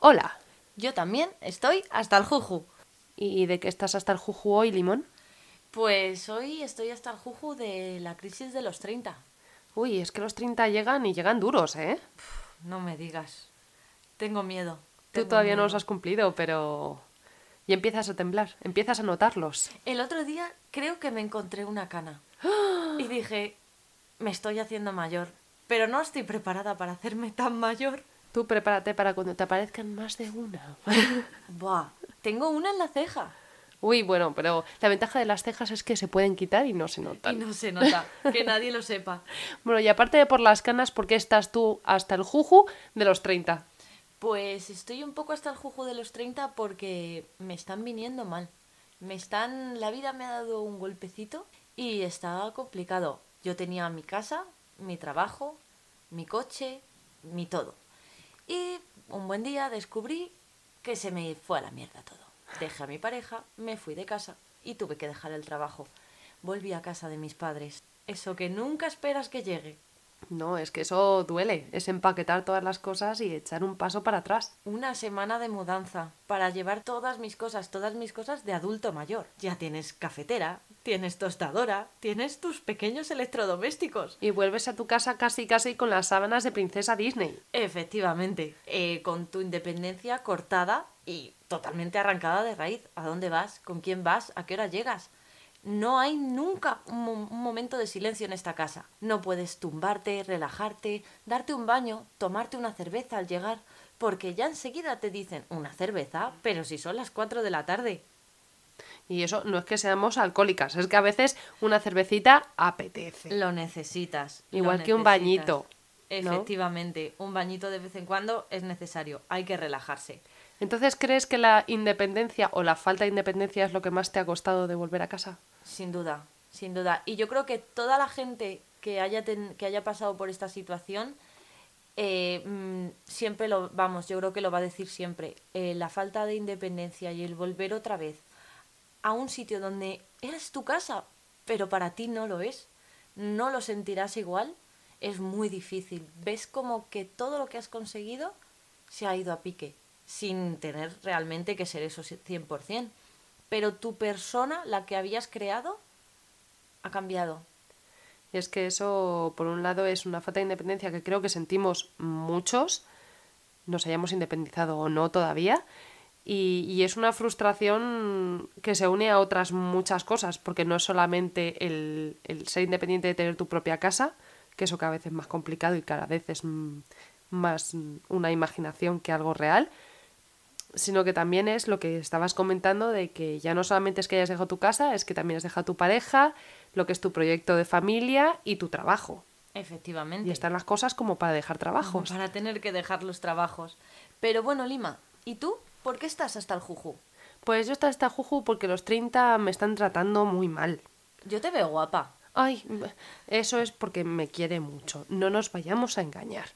Hola. Yo también estoy hasta el juju. ¿Y de qué estás hasta el juju hoy, Limón? Pues hoy estoy hasta el juju de la crisis de los 30. Uy, es que los 30 llegan y llegan duros, ¿eh? No me digas. Tengo miedo. Tú todavía no los has cumplido, pero... Y empiezas a temblar, empiezas a notarlos. El otro día creo que me encontré una cana. Y dije, me estoy haciendo mayor. Pero no estoy preparada para hacerme tan mayor. Tú prepárate para cuando te aparezcan más de una. Buah, tengo una en la ceja. Uy, bueno, pero la ventaja de las cejas es que se pueden quitar y no se Y notan. no se nota. Que nadie lo sepa. Bueno, y aparte de por las canas, ¿por qué estás tú hasta el juju de los 30? Pues estoy un poco hasta el juju de los 30 porque me están viniendo mal. Me están. La vida me ha dado un golpecito y está complicado. Yo tenía mi casa, mi trabajo, mi coche, mi todo. Y un buen día descubrí que se me fue a la mierda todo. Dejé a mi pareja, me fui de casa y tuve que dejar el trabajo. Volví a casa de mis padres. Eso que nunca esperas que llegue. No, es que eso duele, es empaquetar todas las cosas y echar un paso para atrás. Una semana de mudanza para llevar todas mis cosas, todas mis cosas de adulto mayor. Ya tienes cafetera, tienes tostadora, tienes tus pequeños electrodomésticos. Y vuelves a tu casa casi casi con las sábanas de princesa Disney. Efectivamente, eh, con tu independencia cortada y totalmente arrancada de raíz. ¿A dónde vas? ¿Con quién vas? ¿A qué hora llegas? No hay nunca un, mo- un momento de silencio en esta casa. No puedes tumbarte, relajarte, darte un baño, tomarte una cerveza al llegar, porque ya enseguida te dicen una cerveza, pero si son las 4 de la tarde. Y eso no es que seamos alcohólicas, es que a veces una cervecita apetece. Lo necesitas. lo Igual que un bañito, ¿no? Efectivamente, un bañito de vez en cuando es necesario, hay que relajarse. Entonces, ¿crees que la independencia o la falta de independencia es lo que más te ha costado de volver a casa? Sin duda, sin duda. Y yo creo que toda la gente que haya, ten- que haya pasado por esta situación, eh, mm, siempre lo, vamos, yo creo que lo va a decir siempre, eh, la falta de independencia y el volver otra vez a un sitio donde eres tu casa, pero para ti no lo es, no lo sentirás igual, es muy difícil. Ves como que todo lo que has conseguido se ha ido a pique, sin tener realmente que ser eso 100%. Pero tu persona, la que habías creado, ha cambiado. Y es que eso, por un lado, es una falta de independencia que creo que sentimos muchos, nos hayamos independizado o no todavía, y, y es una frustración que se une a otras muchas cosas, porque no es solamente el, el ser independiente de tener tu propia casa, que eso cada vez es más complicado y cada vez es más una imaginación que algo real, sino que también es lo que estabas comentando de que ya no solamente es que hayas dejado tu casa, es que también has dejado tu pareja, lo que es tu proyecto de familia y tu trabajo. Efectivamente. Y están las cosas como para dejar trabajos. Para tener que dejar los trabajos. Pero bueno, Lima, ¿y tú? ¿Por qué estás hasta el juju? Pues yo estoy hasta juju porque los 30 me están tratando muy mal. Yo te veo guapa. Ay, eso es porque me quiere mucho. No nos vayamos a engañar.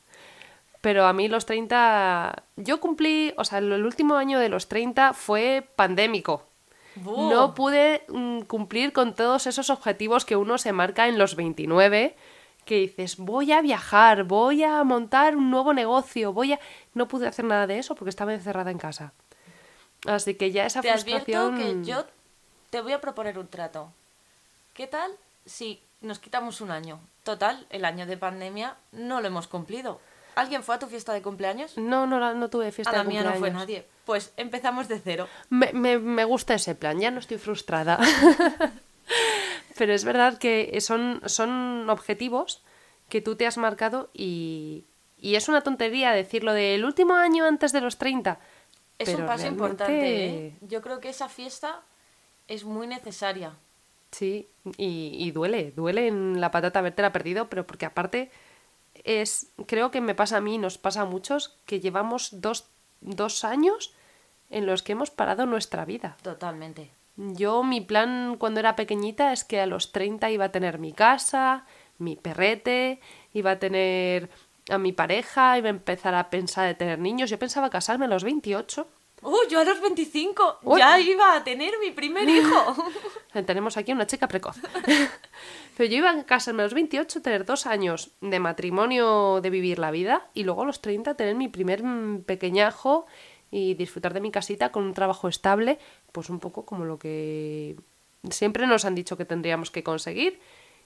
Pero a mí los 30... Yo cumplí, o sea, el último año de los 30 fue pandémico. No pude mm, cumplir con todos esos objetivos que uno se marca en los 29, que dices, voy a viajar, voy a montar un nuevo negocio, voy a... No pude hacer nada de eso porque estaba encerrada en casa. Así que ya esa Te advierto frustración... que yo te voy a proponer un trato. ¿Qué tal si nos quitamos un año? Total, el año de pandemia no lo hemos cumplido. ¿Alguien fue a tu fiesta de cumpleaños? No, no, no tuve fiesta a la de mía no fue cumpleaños. nadie. Pues empezamos de cero. Me, me- me gusta ese plan, ya no estoy frustrada. Pero es verdad que son, son objetivos que tú te has marcado y, y es una tontería decirlo del último año antes de los 30. Es pero un paso realmente- importante, ¿eh? Yo creo que esa fiesta es muy necesaria. Sí, y, y duele, duele en la patata habértela perdido, pero porque aparte es, creo que me pasa a mí, nos pasa a muchos, que llevamos dos, dos años en los que hemos parado nuestra vida. Totalmente. Yo, mi plan cuando era pequeñita es que a los 30 iba a tener mi casa, mi perrete, iba a tener a mi pareja, iba a empezar a pensar de tener niños. Yo pensaba casarme a los 28. ¡Uh! Yo a los 25 Uy. ya iba a tener mi primer hijo. Tenemos aquí una chica precoz. Pero yo iba a casarme a los 28, tener dos años de matrimonio, de vivir la vida, y luego a los 30 tener mi primer mm, pequeñajo y disfrutar de mi casita con un trabajo estable, pues un poco como lo que siempre nos han dicho que tendríamos que conseguir.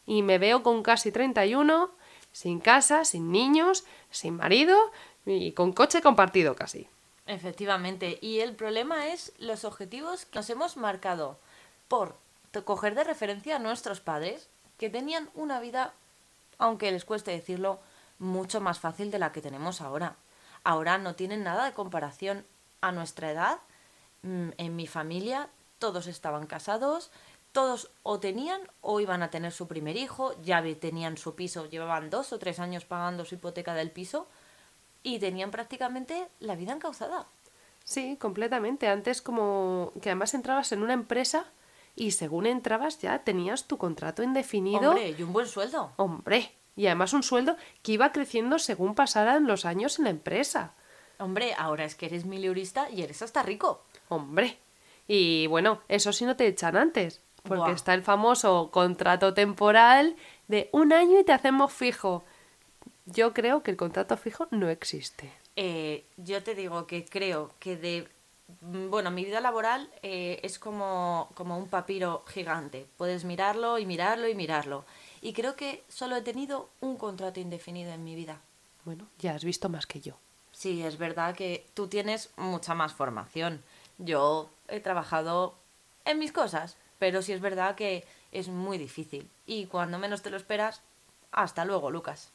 Y me veo con casi 31, sin casa, sin niños, sin marido y con coche compartido casi. Efectivamente. Y el problema es los objetivos que nos hemos marcado por coger de referencia a nuestros padres, que tenían una vida, aunque les cueste decirlo, mucho más fácil de la que tenemos ahora. Ahora no tienen nada de comparación a nuestra edad. Mm, en mi familia todos estaban casados, todos o tenían o iban a tener su primer hijo, ya tenían su piso, llevaban dos o tres años pagando su hipoteca del piso y tenían prácticamente la vida encauzada. Sí, completamente. Antes como que además entrabas en una empresa y según entrabas ya tenías tu contrato indefinido. Hombre, y un buen sueldo. Hombre, y además un sueldo que iba creciendo según pasaran los años en la empresa. Hombre, ahora es que eres miliurista y eres hasta rico. Hombre. Y bueno, eso sí no te echan antes. Porque está el famoso contrato temporal de un año y te hacemos fijo. Yo creo que el contrato fijo no existe. Eh, yo te digo que creo que de... Bueno, mi vida laboral eh, es como, como un papiro gigante. Puedes mirarlo y mirarlo y mirarlo. Y creo que solo he tenido un contrato indefinido en mi vida. Bueno, ya has visto más que yo. Sí, es verdad que tú tienes mucha más formación. Yo he trabajado en mis cosas, pero sí es verdad que es muy difícil. Y cuando menos te lo esperas, hasta luego, Lucas.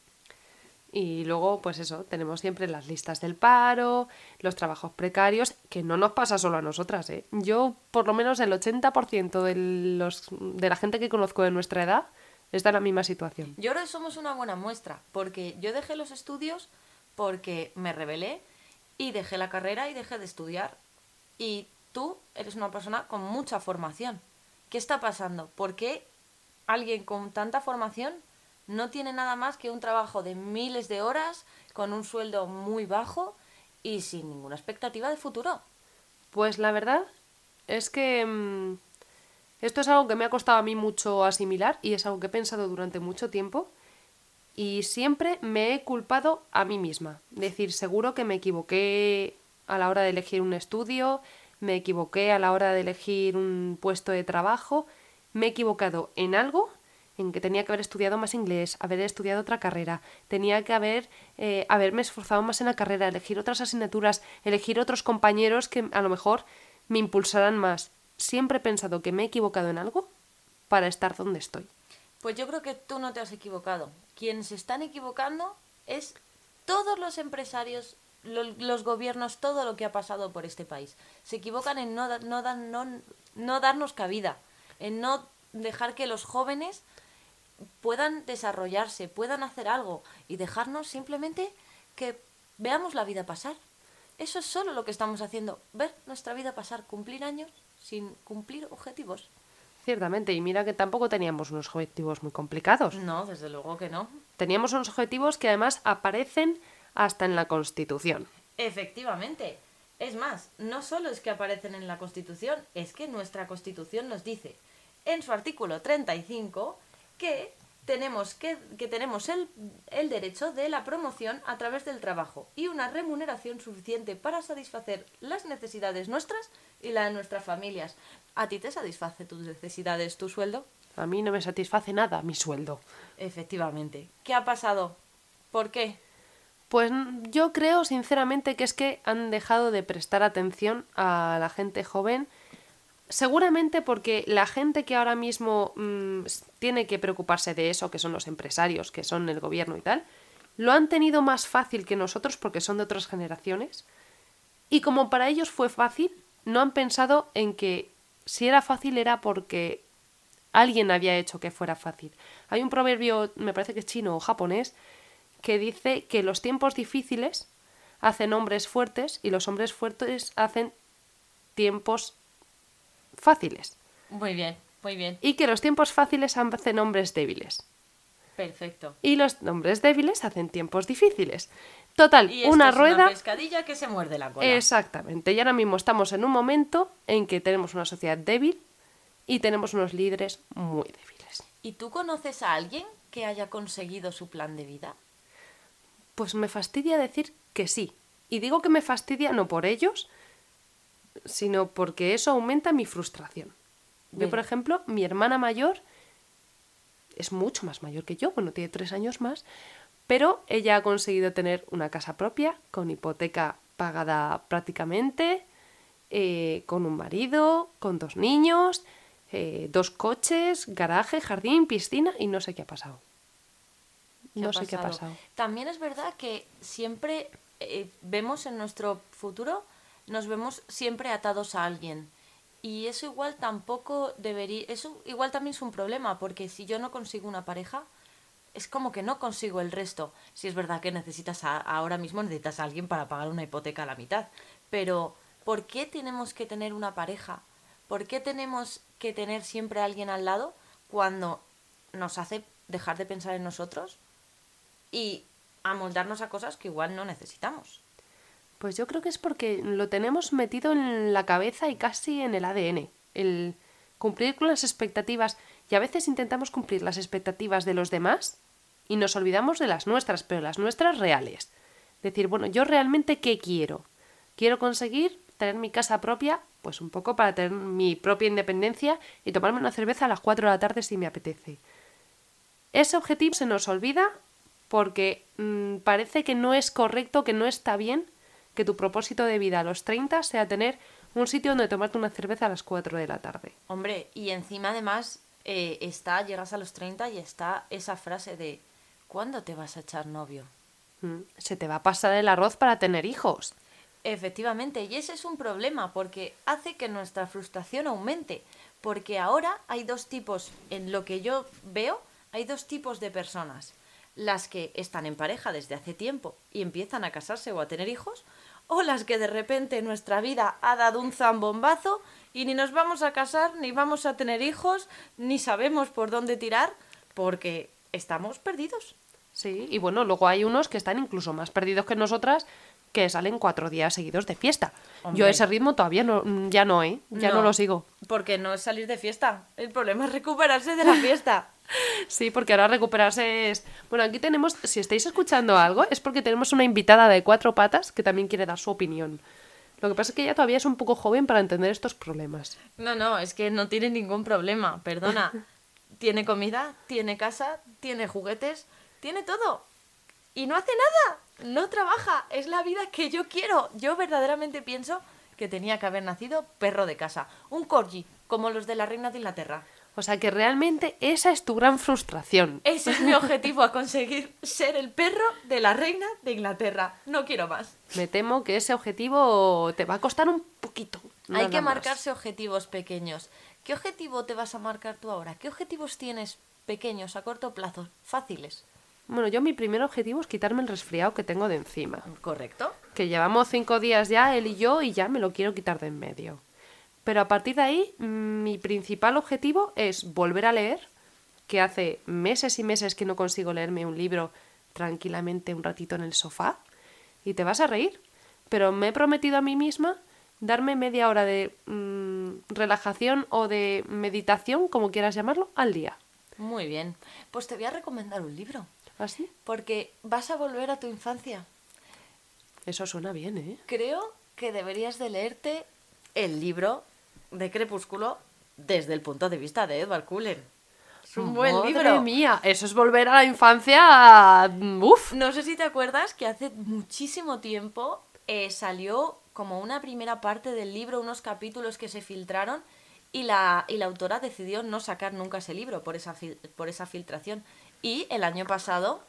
Y luego, pues eso, tenemos siempre las listas del paro, los trabajos precarios, que no nos pasa solo a nosotras, ¿eh? Yo, por lo menos el 80% de, los, de la gente que conozco de nuestra edad está en la misma situación. Yo creo somos una buena muestra, porque yo dejé los estudios porque me rebelé y dejé la carrera y dejé de estudiar. Y tú eres una persona con mucha formación. ¿Qué está pasando? ¿Por qué alguien con tanta formación no tiene nada más que un trabajo de miles de horas con un sueldo muy bajo y sin ninguna expectativa de futuro? Pues la verdad es que mm, esto es algo que me ha costado a mí mucho asimilar y es algo que he pensado durante mucho tiempo y siempre me he culpado a mí misma. Decir, seguro que me equivoqué a la hora de elegir un estudio, me equivoqué a la hora de elegir un puesto de trabajo, me he equivocado en algo en que tenía que haber estudiado más inglés, haber estudiado otra carrera, tenía que haber eh, haberme esforzado más en la carrera, elegir otras asignaturas, elegir otros compañeros que a lo mejor me impulsaran más. Siempre he pensado que me he equivocado en algo para estar donde estoy. Pues yo creo que tú no te has equivocado. Quienes se están equivocando es todos los empresarios, los gobiernos, todo lo que ha pasado por este país. Se equivocan en no, no, no, no darnos cabida, en no dejar que los jóvenes puedan desarrollarse, puedan hacer algo y dejarnos simplemente que veamos la vida pasar. Eso es solo lo que estamos haciendo, ver nuestra vida pasar, cumplir años sin cumplir objetivos. Ciertamente, y mira que tampoco teníamos unos objetivos muy complicados. No, desde luego que no. Teníamos unos objetivos que además aparecen hasta en la Constitución. Efectivamente. Es más, no solo es que aparecen en la Constitución, es que nuestra Constitución nos dice en su artículo 35 que tenemos, que, que tenemos el, el derecho de la promoción a través del trabajo y una remuneración suficiente para satisfacer las necesidades nuestras y la de nuestras familias. ¿A ti te satisface tus necesidades, tu sueldo? A mí no me satisface nada mi sueldo. Efectivamente. ¿Qué ha pasado? ¿Por qué? Pues yo creo sinceramente que es que han dejado de prestar atención a la gente joven. Seguramente porque la gente que ahora mismo mm, tiene que preocuparse de eso, que son los empresarios, que son el gobierno y tal, lo han tenido más fácil que nosotros porque son de otras generaciones. Y como para ellos fue fácil, no han pensado en que si era fácil era porque alguien había hecho que fuera fácil. Hay un proverbio, me parece que es chino o japonés, que dice que los tiempos difíciles hacen hombres fuertes y los hombres fuertes hacen tiempos fáciles. Muy bien, muy bien. Y que los tiempos fáciles hacen hombres débiles. Perfecto. Y los hombres débiles hacen tiempos difíciles. Total, Y una es rueda. Una pescadilla que se muerde la cola. Exactamente. Y ahora mismo estamos en un momento en que tenemos una sociedad débil y tenemos unos líderes muy débiles. ¿Y tú conoces a alguien que haya conseguido su plan de vida? Pues me fastidia decir que sí. Y digo que me fastidia no por ellos, sino porque eso aumenta mi frustración. Yo, por ejemplo, mi hermana mayor es mucho más mayor que yo, bueno, tiene tres años más, pero ella ha conseguido tener una casa propia, con hipoteca pagada prácticamente, eh, con un marido, con dos niños, eh, dos coches, garaje, jardín, piscina y no sé qué ha pasado. ¿Qué No ha sé qué ha pasado? pasado. También es verdad que siempre eh, vemos en nuestro futuro, nos vemos siempre atados a alguien. Y eso igual tampoco debería, eso igual también es un problema, porque si yo no consigo una pareja, es como que no consigo el resto. Si es verdad que necesitas a- ahora mismo necesitas a alguien para pagar una hipoteca a la mitad, pero ¿por qué tenemos que tener una pareja? ¿Por qué tenemos que tener siempre a alguien al lado cuando nos hace dejar de pensar en nosotros y amoldarnos a cosas que igual no necesitamos? Pues yo creo que es porque lo tenemos metido en la cabeza y casi en el ADN. El cumplir con las expectativas. Y a veces intentamos cumplir las expectativas de los demás y nos olvidamos de las nuestras, pero las nuestras reales. Decir, bueno, yo realmente qué quiero. Quiero conseguir tener mi casa propia, pues un poco para tener mi propia independencia y tomarme una cerveza a las 4 de la tarde si me apetece. Ese objetivo se nos olvida porque mm, parece que no es correcto, que no está bien que tu propósito de vida a los 30 sea tener un sitio donde tomarte una cerveza a las 4 de la tarde. Hombre, y encima además eh, está, llegas a los 30 y está esa frase de ¿cuándo te vas a echar novio? Mm, Se te va a pasar el arroz para tener hijos. Efectivamente, y ese es un problema porque hace que nuestra frustración aumente, porque ahora hay dos tipos, en lo que yo veo, hay dos tipos de personas, las que están en pareja desde hace tiempo y empiezan a casarse o a tener hijos, o las que de repente nuestra vida ha dado un zambombazo y ni nos vamos a casar, ni vamos a tener hijos, ni sabemos por dónde tirar, porque estamos perdidos. Sí, y bueno, luego hay unos que están incluso más perdidos que nosotras que salen cuatro días seguidos de fiesta. Yo ese ritmo todavía no, mm, ya no, ¿eh? Ya no. lo sigo. Porque no es salir de fiesta, el problema es recuperarse de la fiesta. Sí, porque ahora recuperarse es... Bueno, aquí tenemos, si estáis escuchando algo, es porque tenemos una invitada de cuatro patas que también quiere dar su opinión. Lo que pasa es que ella todavía es un poco joven para entender estos problemas. No, no, es que no tiene ningún problema, perdona. tiene comida, tiene casa, tiene juguetes, tiene todo. Y no hace nada, no trabaja, es la vida que yo quiero. Yo verdaderamente pienso que tenía que haber nacido perro de casa, un corgi, como los de la reina de Inglaterra. O sea que realmente esa es tu gran frustración. Ese es mi objetivo, a conseguir ser el perro de la reina de Inglaterra. No quiero más. Me temo que ese objetivo te va a costar un poquito. Hay que más. marcarse objetivos pequeños. ¿Qué objetivo te vas a marcar tú ahora? ¿Qué objetivos tienes pequeños, a corto plazo, fáciles? Bueno, yo mi primer objetivo es quitarme el resfriado que tengo de encima. ¿Correcto? Que llevamos cinco días ya, él y yo, y ya me lo quiero quitar de en medio. Pero a partir de ahí, mm, mi principal objetivo es volver a leer, que hace meses y meses que no consigo leerme un libro tranquilamente un ratito en el sofá, y te vas a reír. Pero me he prometido a mí misma darme media hora de mm, relajación o de meditación, como quieras llamarlo, al día. Muy bien. Pues te voy a recomendar un libro, ¿Así? porque vas a volver a tu infancia. Eso suena bien, ¿eh? Creo que deberías de leerte el libro de Crepúsculo desde el punto de vista de Edward Cullen. Es un buen Madre libro. mía, eso es volver a la infancia. Uf. No sé si te acuerdas que hace muchísimo tiempo eh, salió como una primera parte del libro, unos capítulos que se filtraron y la, y la autora decidió no sacar nunca ese libro por esa, fil- por esa filtración. Y el año pasado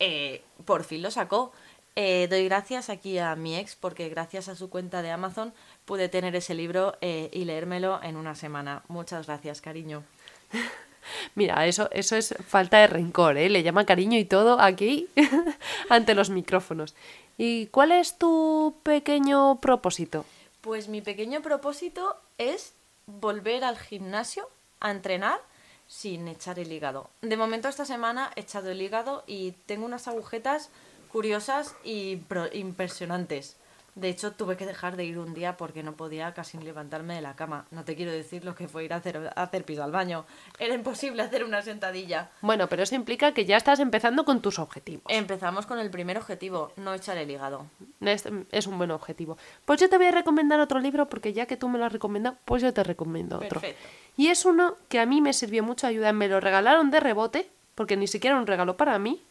eh, por fin lo sacó. Eh, doy gracias aquí a mi ex porque gracias a su cuenta de Amazon pude tener ese libro eh, y leérmelo en una semana. Muchas gracias, cariño. Mira, eso, eso es falta de rencor, ¿eh? Le llama cariño y todo aquí ante los micrófonos. ¿Y cuál es tu pequeño propósito? Pues mi pequeño propósito es volver al gimnasio a entrenar sin echar el hígado. De momento esta semana he echado el hígado y tengo unas agujetas curiosas y impresionantes. De hecho, tuve que dejar de ir un día porque no podía casi levantarme de la cama. No te quiero decir lo que fue ir a hacer, a hacer pis al baño. Era imposible hacer una sentadilla. Bueno, pero eso implica que ya estás empezando con tus objetivos. Empezamos con el primer objetivo, no echar el hígado. Es, es un buen objetivo. Pues yo te voy a recomendar otro libro porque ya que tú me lo has recomendado, pues yo te recomiendo otro. Perfecto. Y es uno que a mí me sirvió mucho ayuda. Me lo regalaron de rebote, porque ni siquiera era un regalo para mí,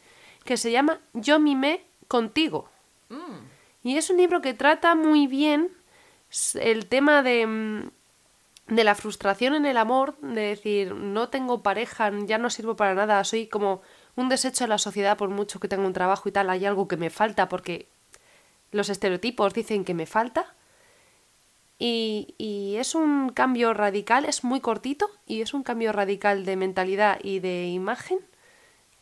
que se llama Yo mimé contigo. Mm. Y es un libro que trata muy bien el tema de, mm, de la frustración en el amor, de decir, no tengo pareja, ya no sirvo para nada, soy como un desecho de la sociedad por mucho que tenga un trabajo y tal, hay algo que me falta porque los estereotipos dicen que me falta. Y, y es un cambio radical, es muy cortito y es un cambio radical de mentalidad y de imagen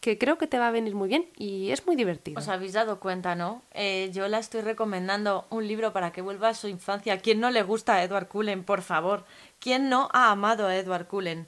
que creo que te va a venir muy bien y es muy divertido. Os habéis dado cuenta, ¿no? Eh, yo la estoy recomendando un libro para que vuelva a su infancia. ¿Quién no le gusta a Edward Cullen, por favor? ¿Quién no ha amado a Edward Cullen?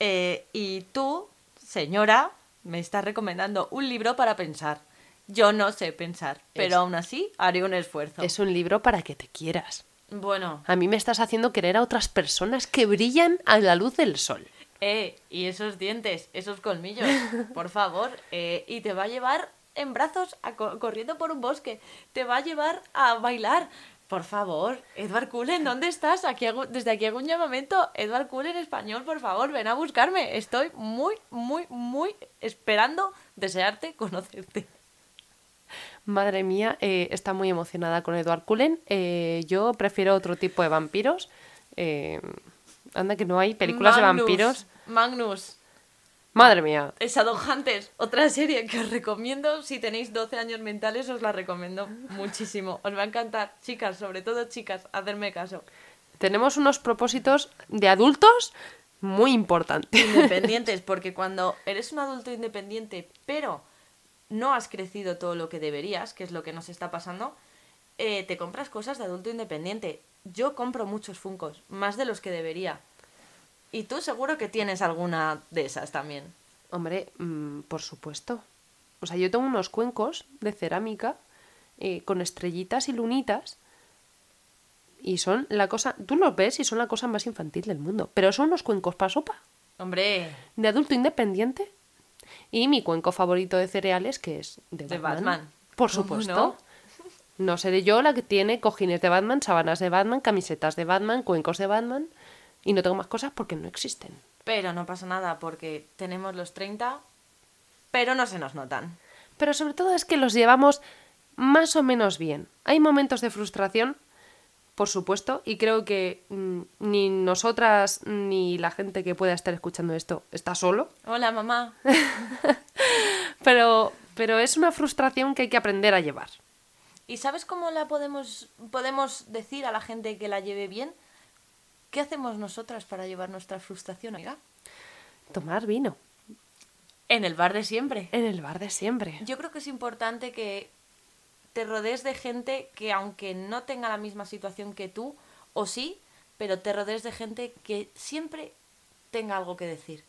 Eh, y tú, señora, me estás recomendando un libro para pensar. Yo no sé pensar, pero Es- aún así haré un esfuerzo. Es un libro para que te quieras. Bueno, A mí me estás haciendo querer a otras personas que brillan a la luz del sol. Eh, y esos dientes, esos colmillos, por favor, eh, y te va a llevar en brazos a co- corriendo por un bosque, te va a llevar a bailar. Por favor, Edward Cullen, ¿dónde estás? Aquí hago- desde aquí hago un llamamiento. Edward Cullen español, por favor, ven a buscarme. Estoy muy, muy, muy esperando desearte conocerte. Madre mía, eh, está muy emocionada con Edward Cullen. Eh, yo prefiero otro tipo de vampiros. Eh, anda que no hay películas de vampiros. Magnus, Madre mía. Shadowhunters, otra serie que os recomiendo. Si tenéis 12 años mentales, os la recomiendo muchísimo. Os va a encantar, chicas, sobre todo chicas, hacerme caso. Tenemos unos propósitos de adultos muy importantes. Independientes, porque cuando eres un adulto independiente, pero no has crecido todo lo que deberías, que es lo que nos está pasando, eh, te compras cosas de adulto independiente. Yo compro muchos funcos, más de los que debería. Y tú seguro que tienes alguna de esas también. Hombre, mm, por supuesto. O sea, yo tengo unos cuencos de cerámica eh, con estrellitas y lunitas. Y son la cosa. Tú los ves y son la cosa más infantil del mundo. Pero son unos cuencos para sopa. Hombre, De adulto independiente. Y mi cuenco favorito de cereales, que es de De Batman. Batman. Por ¿Cómo supuesto. no? No seré yo la que tiene cojines de Batman, sábanas de Batman, camisetas de Batman, cuencos de Batman. Y no tengo más cosas porque no existen. pero no pasa nada porque tenemos los 30, pero no se nos notan. Pero sobre todo es que los llevamos más o menos bien. Hay momentos de frustración, por supuesto, y creo que mm, ni nosotras ni la gente que pueda estar escuchando esto está solo. Hola, mamá. Pero, pero es una frustración que hay que aprender a llevar. ¿Y sabes cómo la podemos, podemos decir a la gente que la lleve bien? ¿Qué hacemos nosotras para llevar nuestra frustración, amiga? Tomar vino En el bar de siempre. en el bar de siempre. Yo creo que es importante que te rodees de gente que aunque no tenga la misma situación que tú, o sí, pero te rodees de gente que siempre tenga algo que decir.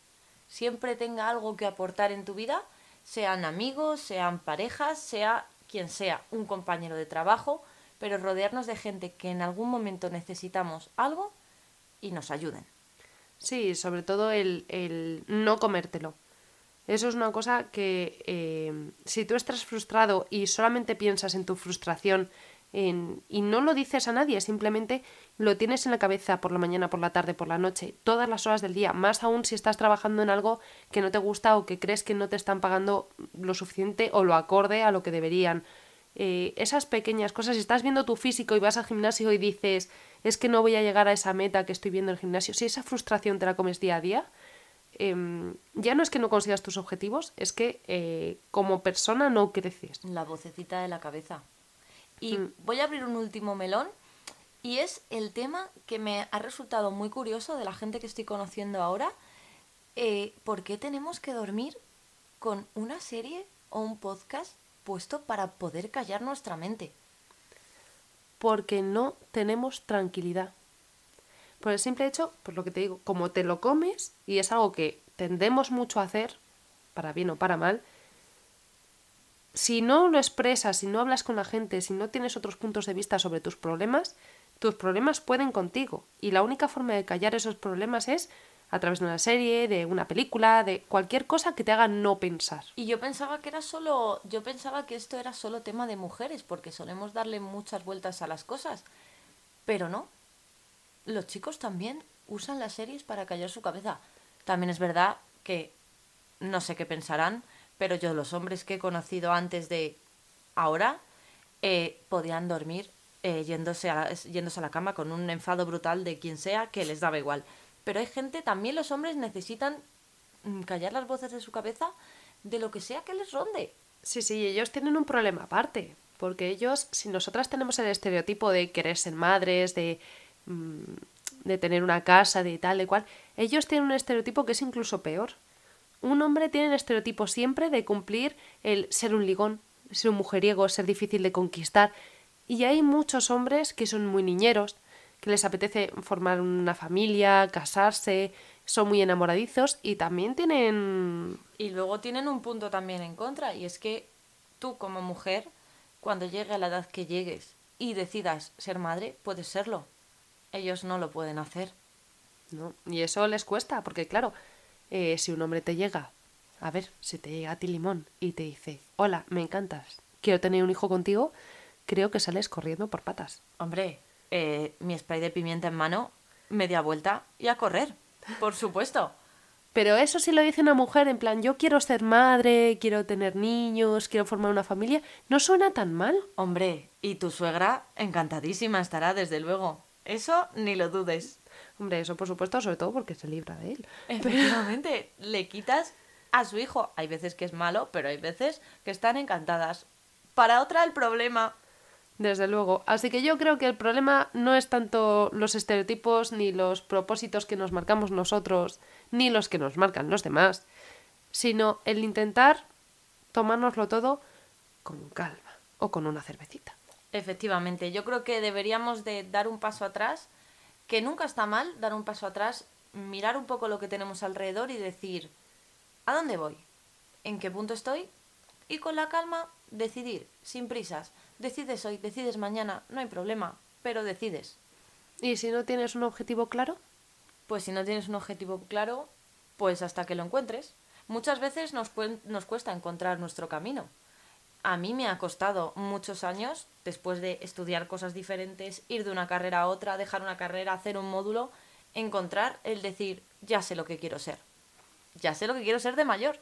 Siempre tenga algo que aportar en tu vida, sean amigos, sean parejas, sea quien sea, un compañero de trabajo, pero rodearnos de gente que en algún momento necesitamos algo y nos ayuden. Sí, sobre todo el, el no comértelo. Eso es una cosa que eh, si tú estás frustrado y solamente piensas en tu frustración y no lo dices a nadie, simplemente lo tienes en la cabeza por la mañana, por la tarde, por la noche, todas las horas del día, más aún si estás trabajando en algo que no te gusta o que crees que no te están pagando lo suficiente o lo acorde a lo que deberían. Eh, esas pequeñas cosas, si estás viendo tu físico y vas al gimnasio y dices, es que no voy a llegar a esa meta que estoy viendo en el gimnasio, si esa frustración te la comes día a día, em, ya no es que no consigas tus objetivos, es que eh, como persona no creces. La vocecita de la cabeza. Y Mm. voy a abrir un último melón. Y es el tema que me ha resultado muy curioso de la gente que estoy conociendo ahora. Eh, ¿Por qué tenemos que dormir con una serie o un podcast puesto para poder callar nuestra mente? Porque no tenemos tranquilidad. Por el simple hecho, por lo que te digo, como te lo comes, y es algo que tendemos mucho a hacer, para bien o para mal, si no lo expresas, si no hablas con la gente, si no tienes otros puntos de vista sobre tus problemas, tus problemas pueden contigo. Y la única forma de callar esos problemas es a través de una serie, de una película, de cualquier cosa que te haga no pensar. Y yo pensaba que era solo, yo pensaba que esto era solo tema de mujeres, porque solemos darle muchas vueltas a las cosas. Pero no. Los chicos también usan las series para callar su cabeza. También es verdad que no sé qué pensarán, pero yo los hombres que he conocido antes de ahora eh, podían dormir eh, yéndose, a, yéndose a la cama con un enfado brutal de quien sea que les daba igual. Pero hay gente, también los hombres necesitan mm, callar las voces de su cabeza de lo que sea que les ronde. Sí, sí, ellos tienen un problema aparte, porque ellos, si nosotras tenemos el estereotipo de querer ser madres, de, mm, de tener una casa, de tal, de cual, ellos tienen un estereotipo que es incluso peor. Un hombre tiene el estereotipo siempre de cumplir el ser un ligón, ser un mujeriego, ser difícil de conquistar. Y hay muchos hombres que son muy niñeros, que les apetece formar una familia, casarse, son muy enamoradizos y también tienen... Y luego tienen un punto también en contra, y es que tú como mujer, cuando llegue a la edad que llegues y decidas ser madre, puedes serlo. Ellos no lo pueden hacer. ¿no? Y eso les cuesta, porque claro, eh, si un hombre te llega, a ver, si te llega a ti limón y te dice, hola, me encantas, quiero tener un hijo contigo, creo que sales corriendo por patas. Hombre, eh, mi spray de pimienta en mano, media vuelta y a correr, por supuesto. Pero eso si lo dice una mujer en plan, yo quiero ser madre, quiero tener niños, quiero formar una familia, no suena tan mal. Hombre, y tu suegra encantadísima estará, desde luego. Eso ni lo dudes. Hombre, eso por supuesto, sobre todo porque se libra de él. Efectivamente, le quitas a su hijo. Hay veces que es malo, pero hay veces que están encantadas. Para otra el problema desde luego. Así que yo creo que el problema no es tanto los estereotipos ni los propósitos que nos marcamos nosotros, ni los que nos marcan los demás, sino el intentar tomárnoslo todo con calma o con una cervecita. Efectivamente, yo creo que deberíamos de dar un paso atrás, que nunca está mal dar un paso atrás, mirar un poco lo que tenemos alrededor y decir, ¿a dónde voy? ¿En qué punto estoy? Y con la calma decidir, sin prisas Decides hoy, decides mañana, no hay problema, pero decides. ¿Y si no tienes un objetivo claro? Pues si no tienes un objetivo claro, pues hasta que lo encuentres. Muchas veces nos, nos cuesta encontrar nuestro camino. A mí me ha costado muchos años, después de estudiar cosas diferentes, ir de una carrera a otra, dejar una carrera, hacer un módulo, encontrar el decir, ya sé lo que quiero ser. Ya sé lo que quiero ser de mayor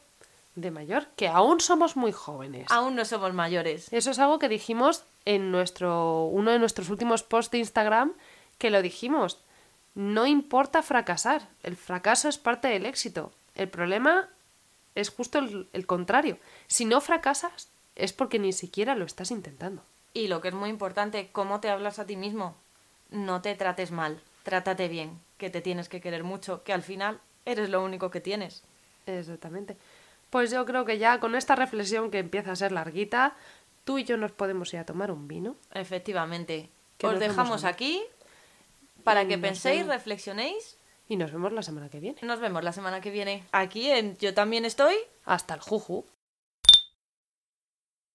de mayor, que aún somos muy jóvenes. Aún no somos mayores. Eso es algo que dijimos en nuestro uno de nuestros últimos posts de Instagram, que lo dijimos. No importa fracasar, el fracaso es parte del éxito. El problema es justo el, el contrario. Si no fracasas, es porque ni siquiera lo estás intentando. Y lo que es muy importante, cómo te hablas a ti mismo. No te trates mal, trátate bien, que te tienes que querer mucho, que al final eres lo único que tienes. Exactamente. Pues yo creo que ya con esta reflexión que empieza a ser larguita, tú y yo nos podemos ir a tomar un vino. Efectivamente. Os dejamos aquí para que penséis, reflexionéis. Y nos vemos la semana que viene. Nos vemos la semana que viene. Aquí en Yo también estoy. Hasta el juju.